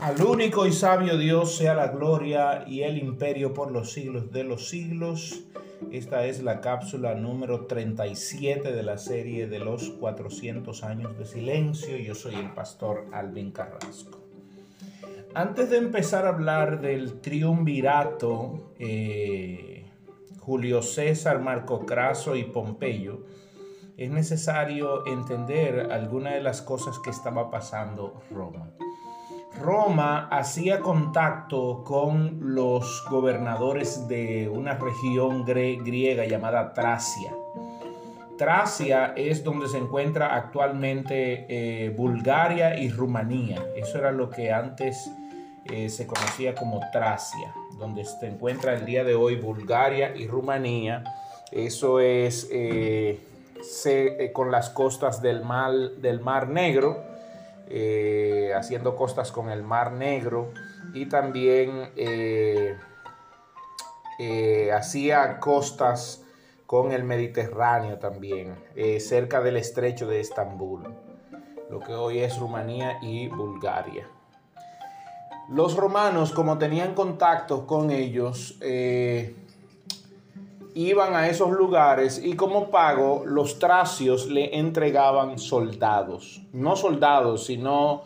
Al único y sabio Dios sea la gloria y el imperio por los siglos de los siglos. Esta es la cápsula número 37 de la serie de los 400 años de silencio. Yo soy el pastor Alvin Carrasco. Antes de empezar a hablar del triunvirato, eh, Julio César, Marco Craso y Pompeyo, es necesario entender algunas de las cosas que estaba pasando Roma. Roma hacía contacto con los gobernadores de una región griega llamada Tracia. Tracia es donde se encuentra actualmente eh, Bulgaria y Rumanía. Eso era lo que antes eh, se conocía como Tracia, donde se encuentra el día de hoy Bulgaria y Rumanía. Eso es eh, con las costas del del mar Negro eh, haciendo costas con el Mar Negro y también eh, eh, hacía costas con el Mediterráneo también, cerca del estrecho de Estambul, lo que hoy es Rumanía y Bulgaria. Los romanos, como tenían contacto con ellos, iban a esos lugares y como pago los tracios le entregaban soldados, no soldados, sino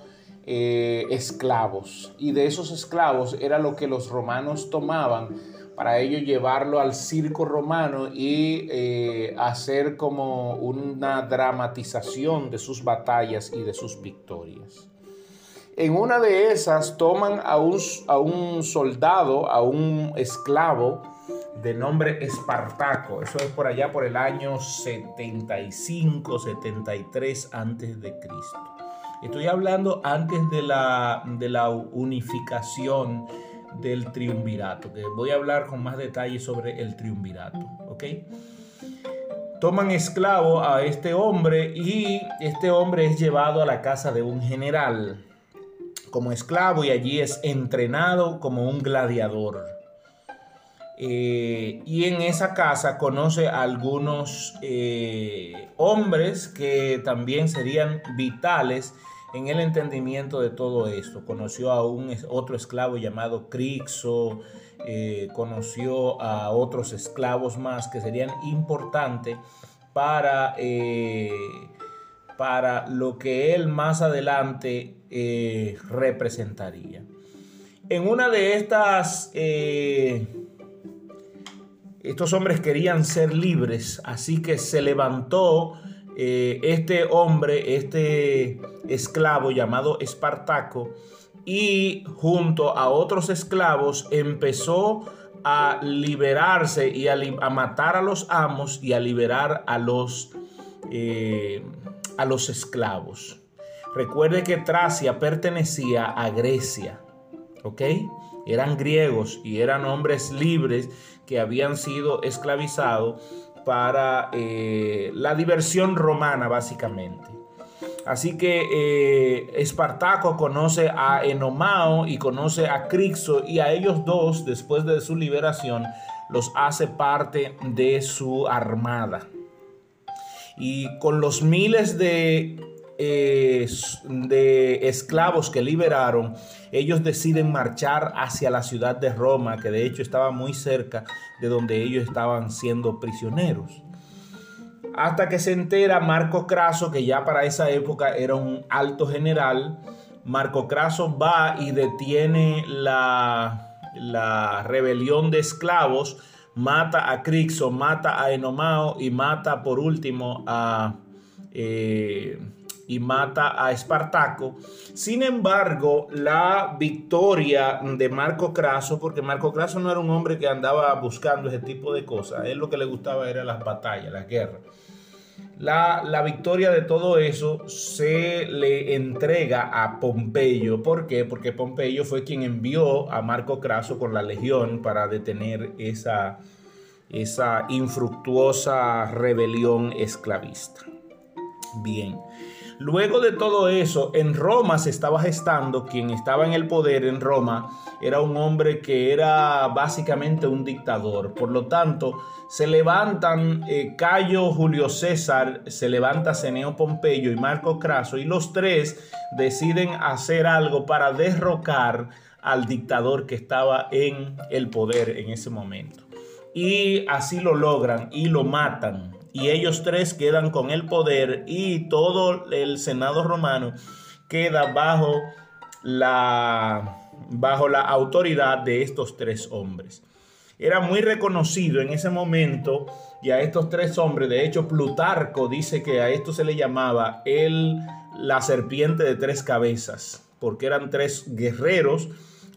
eh, esclavos. Y de esos esclavos era lo que los romanos tomaban para ello llevarlo al circo romano y eh, hacer como una dramatización de sus batallas y de sus victorias. En una de esas toman a un, a un soldado, a un esclavo, de nombre Espartaco. Eso es por allá por el año 75, 73 antes de Cristo. Estoy hablando antes de la, de la unificación del triunvirato, que voy a hablar con más detalle sobre el triunvirato, ¿ok? Toman esclavo a este hombre y este hombre es llevado a la casa de un general como esclavo y allí es entrenado como un gladiador. Eh, y en esa casa conoce a algunos eh, hombres que también serían vitales en el entendimiento de todo esto. Conoció a un otro esclavo llamado Crixo, eh, conoció a otros esclavos más que serían importantes para, para lo que él más adelante representaría. En una de estas estos hombres querían ser libres, así que se levantó eh, este hombre, este esclavo llamado Espartaco, y junto a otros esclavos empezó a liberarse y a, matar a los amos y a liberar a los, eh, a los esclavos. Recuerde que Tracia pertenecía a Grecia, ¿ok? Eran griegos y eran hombres libres que habían sido esclavizados para eh, la diversión romana básicamente. Así que eh, Espartaco conoce a Enomao y conoce a Crixo y a ellos dos, después de su liberación, los hace parte de su armada. Y con los miles de de esclavos que liberaron, ellos deciden marchar hacia la ciudad de Roma, que de hecho estaba muy cerca de donde ellos estaban siendo prisioneros. Hasta que se entera Marco Craso, que ya para esa época era un alto general, Marco Craso va y detiene la, la rebelión de esclavos, mata a Crixo, mata a Enomao y mata por último a... Eh, y mata a Espartaco. Sin embargo, la victoria de Marco Craso, porque Marco Craso no era un hombre que andaba buscando ese tipo de cosas, él lo que le gustaba era las batallas, las guerras. La, la, victoria de todo eso se le entrega a Pompeyo. ¿Por qué? Porque Pompeyo fue quien envió a Marco Craso con la legión para detener esa, esa infructuosa rebelión esclavista. Bien. Luego de todo eso, en Roma se estaba gestando, quien estaba en el poder en Roma era un hombre que era básicamente un dictador. Por lo tanto, se levantan eh, Cayo Julio César, se levanta Ceneo Pompeyo y Marco Craso, y los tres deciden hacer algo para derrocar al dictador que estaba en el poder en ese momento. Y así lo logran y lo matan y ellos tres quedan con el poder y todo el Senado romano queda bajo la, bajo la autoridad de estos tres hombres. Era muy reconocido en ese momento y a estos tres hombres, de hecho Plutarco dice que a esto se le llamaba el, la serpiente de tres cabezas, porque eran tres guerreros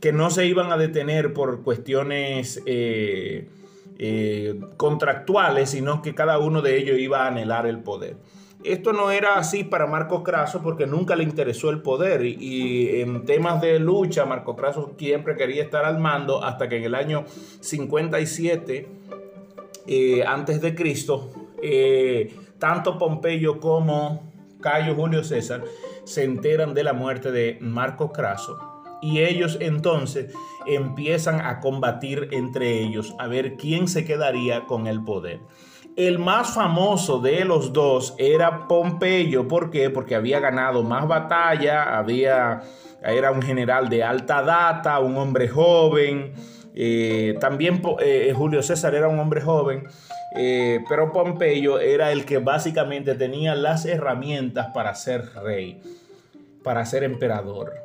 que no se iban a detener por cuestiones... Eh, eh, contractuales, sino que cada uno de ellos iba a anhelar el poder. Esto no era así para Marco Craso porque nunca le interesó el poder y, en temas de lucha Marco Craso siempre quería estar al mando hasta que en el año 57 eh, antes de Cristo eh, tanto Pompeyo como Cayo Julio César se enteran de la muerte de Marco Craso y ellos entonces empiezan a combatir entre ellos a ver quién se quedaría con el poder. El más famoso de los dos era Pompeyo. ¿Por qué? Porque había ganado más batalla, había, era un general de alta data, un hombre joven. Eh, también eh, Julio César era un hombre joven, eh, pero Pompeyo era el que básicamente tenía las herramientas para ser rey, para ser emperador.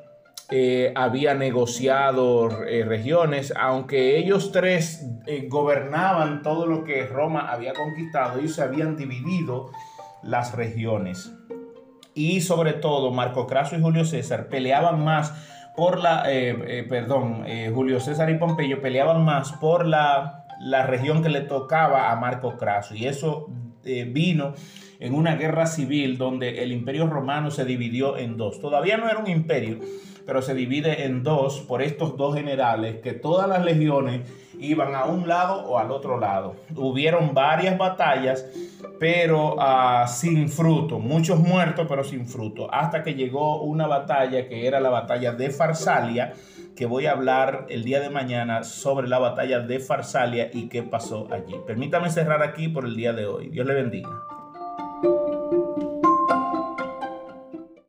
Eh, había negociado eh, regiones, aunque ellos tres eh, gobernaban todo lo que Roma había conquistado, ellos se habían dividido las regiones. Y sobre todo, Marco Craso y Julio César peleaban más por la, perdón, Julio César y Pompeyo peleaban más por la, la región que le tocaba a Marco Craso. Y eso vino en una guerra civil donde el imperio romano se dividió en dos. Todavía no era un imperio, pero se divide en dos por estos dos generales que todas las legiones iban a un lado o al otro lado. Hubieron varias batallas, pero ah, sin fruto, muchos muertos, pero sin fruto, hasta que llegó una batalla que era la batalla de Farsalia, que voy a hablar el día de mañana sobre la batalla de Farsalia y qué pasó allí. Permítame cerrar aquí por el día de hoy. Dios le bendiga.